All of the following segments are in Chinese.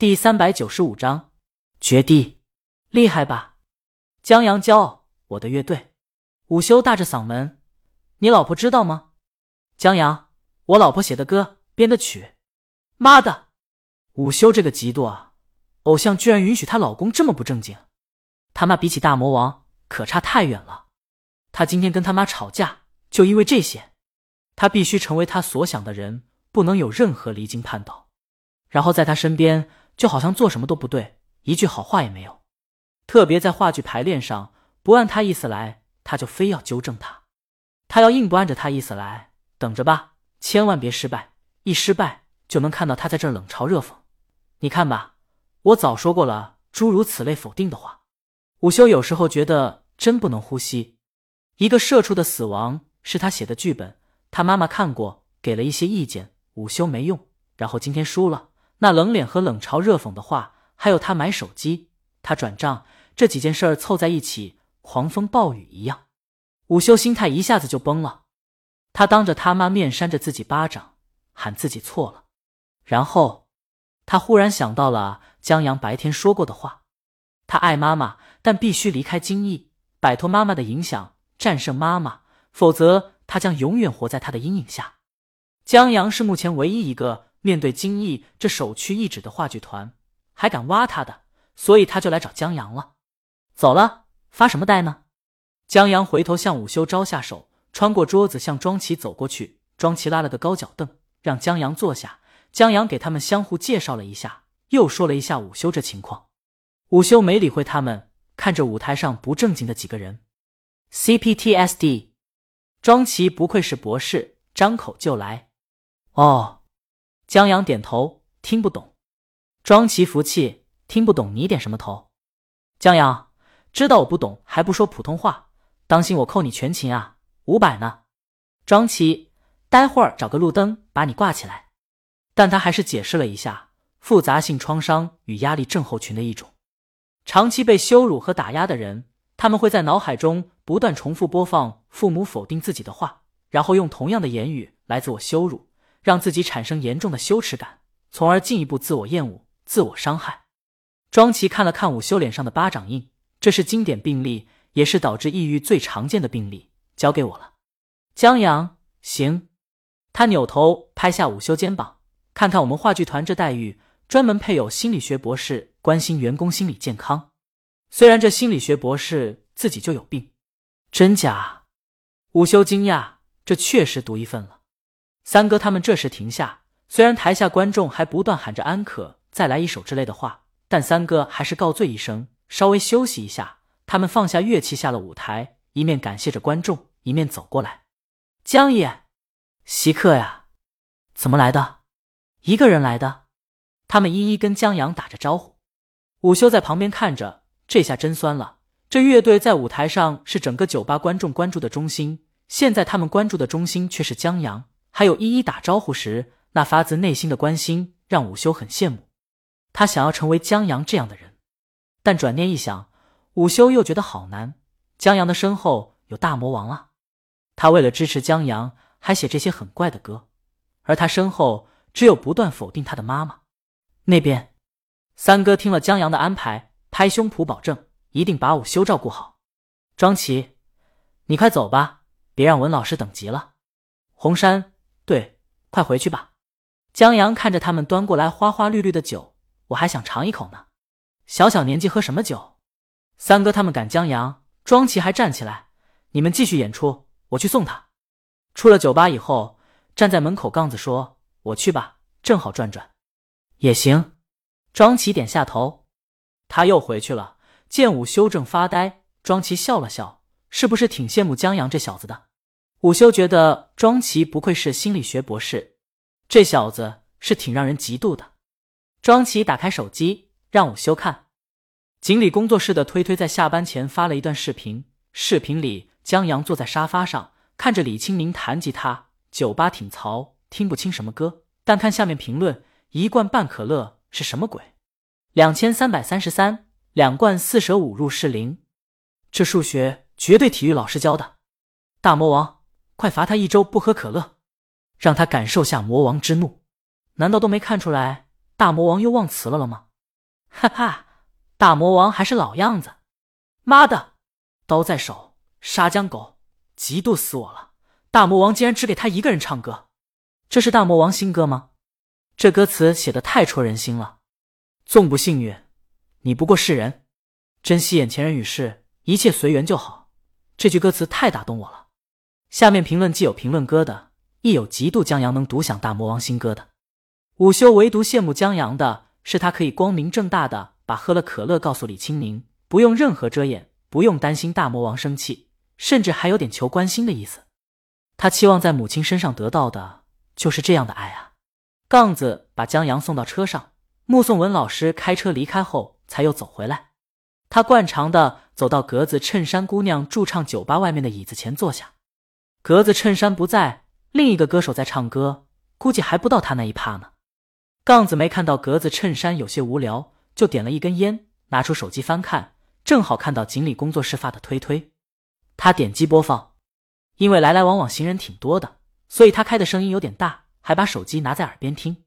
第三百九十五章绝地，厉害吧？江阳骄傲，我的乐队。午休大着嗓门：“你老婆知道吗？”江阳，我老婆写的歌，编的曲。妈的！午休这个嫉妒啊！偶像居然允许她老公这么不正经，他妈比起大魔王可差太远了。他今天跟他妈吵架，就因为这些。他必须成为他所想的人，不能有任何离经叛道。然后在他身边。就好像做什么都不对，一句好话也没有。特别在话剧排练上，不按他意思来，他就非要纠正他。他要硬不按着他意思来，等着吧，千万别失败。一失败，就能看到他在这冷嘲热讽。你看吧，我早说过了，诸如此类否定的话。午休有时候觉得真不能呼吸。一个社畜的死亡是他写的剧本，他妈妈看过，给了一些意见，午休没用。然后今天输了。那冷脸和冷嘲热讽的话，还有他买手机、他转账这几件事儿凑在一起，狂风暴雨一样，午休心态一下子就崩了。他当着他妈面扇着自己巴掌，喊自己错了。然后他忽然想到了江阳白天说过的话：他爱妈妈，但必须离开金逸，摆脱妈妈的影响，战胜妈妈，否则他将永远活在他的阴影下。江阳是目前唯一一个。面对金毅这首屈一指的话剧团，还敢挖他的，所以他就来找江阳了。走了，发什么呆呢？江阳回头向午休招下手，穿过桌子向庄奇走过去。庄奇拉了个高脚凳，让江阳坐下。江阳给他们相互介绍了一下，又说了一下午休这情况。午休没理会他们，看着舞台上不正经的几个人。CPTSD，庄奇不愧是博士，张口就来。哦。江阳点头，听不懂。庄奇服气，听不懂你点什么头？江阳知道我不懂，还不说普通话，当心我扣你全勤啊！五百呢。庄奇，待会儿找个路灯把你挂起来。但他还是解释了一下，复杂性创伤与压力症候群的一种。长期被羞辱和打压的人，他们会在脑海中不断重复播放父母否定自己的话，然后用同样的言语来自我羞辱。让自己产生严重的羞耻感，从而进一步自我厌恶、自我伤害。庄奇看了看午休脸上的巴掌印，这是经典病例，也是导致抑郁最常见的病例。交给我了，江阳。行。他扭头拍下午休肩膀，看看我们话剧团这待遇，专门配有心理学博士关心员工心理健康。虽然这心理学博士自己就有病，真假？午休惊讶，这确实独一份了。三哥他们这时停下，虽然台下观众还不断喊着“安可再来一首”之类的话，但三哥还是告罪一声，稍微休息一下。他们放下乐器，下了舞台，一面感谢着观众，一面走过来。江爷，稀客呀，怎么来的？一个人来的？他们一一跟江阳打着招呼。午休在旁边看着，这下真酸了。这乐队在舞台上是整个酒吧观众关注的中心，现在他们关注的中心却是江阳。还有一一打招呼时那发自内心的关心，让午休很羡慕。他想要成为江阳这样的人，但转念一想，午休又觉得好难。江阳的身后有大魔王啊，他为了支持江阳，还写这些很怪的歌，而他身后只有不断否定他的妈妈。那边，三哥听了江阳的安排，拍胸脯保证一定把午休照顾好。庄奇，你快走吧，别让文老师等急了。红山。对，快回去吧。江阳看着他们端过来花花绿绿的酒，我还想尝一口呢。小小年纪喝什么酒？三哥他们赶江阳，庄奇还站起来。你们继续演出，我去送他。出了酒吧以后，站在门口杠子说：“我去吧，正好转转。”也行。庄奇点下头。他又回去了。见午休正发呆，庄奇笑了笑，是不是挺羡慕江阳这小子的？午休觉得庄奇不愧是心理学博士，这小子是挺让人嫉妒的。庄奇打开手机让午休看，锦鲤工作室的推推在下班前发了一段视频，视频里江阳坐在沙发上看着李清明弹吉他，酒吧挺嘈，听不清什么歌，但看下面评论，一罐半可乐是什么鬼？两千三百三十三，两罐四舍五入是零，这数学绝对体育老师教的，大魔王。快罚他一周不喝可乐，让他感受下魔王之怒。难道都没看出来大魔王又忘词了了吗？哈哈，大魔王还是老样子。妈的，刀在手，杀江狗，嫉妒死我了！大魔王竟然只给他一个人唱歌，这是大魔王新歌吗？这歌词写的太戳人心了。纵不幸运，你不过是人，珍惜眼前人与事，一切随缘就好。这句歌词太打动我了。下面评论既有评论哥的，亦有嫉妒江阳能独享大魔王新歌的。午休唯独羡慕江阳的是，他可以光明正大的把喝了可乐告诉李清明，不用任何遮掩，不用担心大魔王生气，甚至还有点求关心的意思。他期望在母亲身上得到的就是这样的爱啊！杠子把江阳送到车上，目送文老师开车离开后，才又走回来。他惯常的走到格子衬衫姑娘驻唱酒吧外面的椅子前坐下。格子衬衫不在，另一个歌手在唱歌，估计还不到他那一趴呢。杠子没看到格子衬衫，有些无聊，就点了一根烟，拿出手机翻看，正好看到锦鲤工作室发的推推。他点击播放，因为来来往往行人挺多的，所以他开的声音有点大，还把手机拿在耳边听。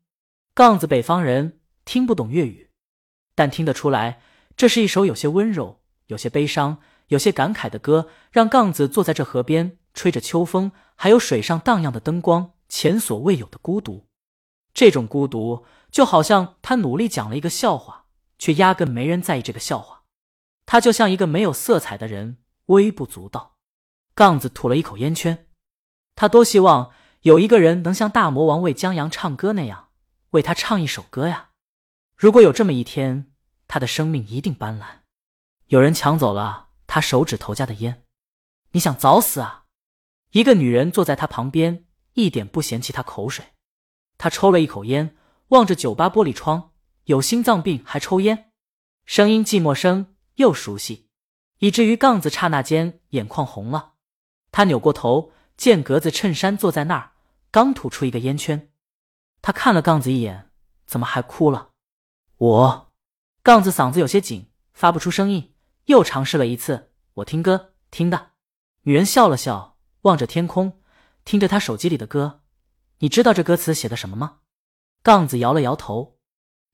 杠子北方人，听不懂粤语，但听得出来，这是一首有些温柔、有些悲伤、有些感慨的歌，让杠子坐在这河边。吹着秋风，还有水上荡漾的灯光，前所未有的孤独。这种孤独，就好像他努力讲了一个笑话，却压根没人在意这个笑话。他就像一个没有色彩的人，微不足道。杠子吐了一口烟圈。他多希望有一个人能像大魔王为江阳唱歌那样，为他唱一首歌呀！如果有这么一天，他的生命一定斑斓。有人抢走了他手指头夹的烟，你想早死啊？一个女人坐在他旁边，一点不嫌弃他口水。他抽了一口烟，望着酒吧玻璃窗。有心脏病还抽烟，声音既陌生又熟悉，以至于杠子刹那间眼眶红了。他扭过头，见格子衬衫坐在那儿，刚吐出一个烟圈。他看了杠子一眼，怎么还哭了？我，杠子嗓子有些紧，发不出声音，又尝试了一次。我听歌听的。女人笑了笑。望着天空，听着他手机里的歌，你知道这歌词写的什么吗？杠子摇了摇头。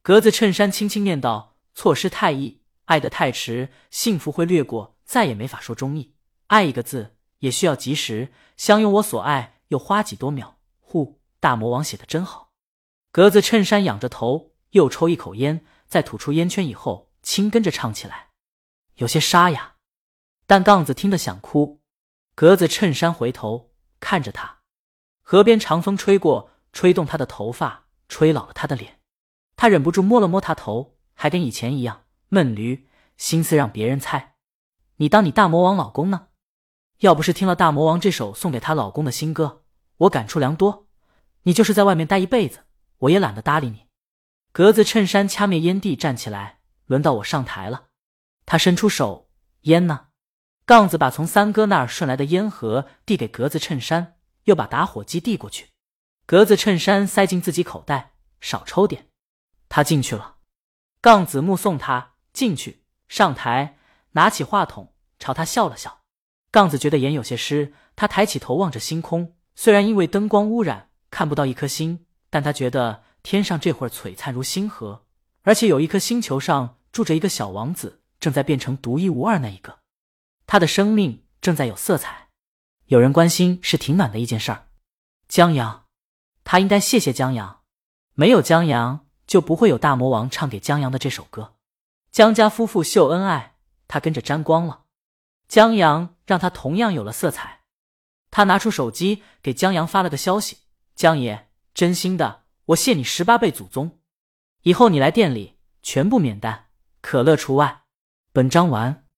格子衬衫轻轻念道：“错失太易，爱得太迟，幸福会掠过，再也没法说中意。爱一个字也需要及时，相拥我所爱，又花几多秒。”呼，大魔王写的真好。格子衬衫仰着头，又抽一口烟，在吐出烟圈以后，轻跟着唱起来，有些沙哑，但杠子听得想哭。格子衬衫回头看着他，河边长风吹过，吹动他的头发，吹老了他的脸。他忍不住摸了摸他头，还跟以前一样闷驴，心思让别人猜。你当你大魔王老公呢？要不是听了大魔王这首送给她老公的新歌，我感触良多。你就是在外面待一辈子，我也懒得搭理你。格子衬衫掐灭烟蒂，站起来，轮到我上台了。他伸出手，烟呢？杠子把从三哥那儿顺来的烟盒递给格子衬衫，又把打火机递过去。格子衬衫塞进自己口袋，少抽点。他进去了。杠子目送他进去，上台，拿起话筒朝他笑了笑。杠子觉得眼有些湿，他抬起头望着星空。虽然因为灯光污染看不到一颗星，但他觉得天上这会儿璀璨如星河，而且有一颗星球上住着一个小王子，正在变成独一无二那一个。他的生命正在有色彩，有人关心是挺暖的一件事儿。江阳，他应该谢谢江阳，没有江阳就不会有大魔王唱给江阳的这首歌。江家夫妇秀恩爱，他跟着沾光了。江阳让他同样有了色彩。他拿出手机给江阳发了个消息：“江爷，真心的，我谢你十八辈祖宗。以后你来店里全部免单，可乐除外。”本章完。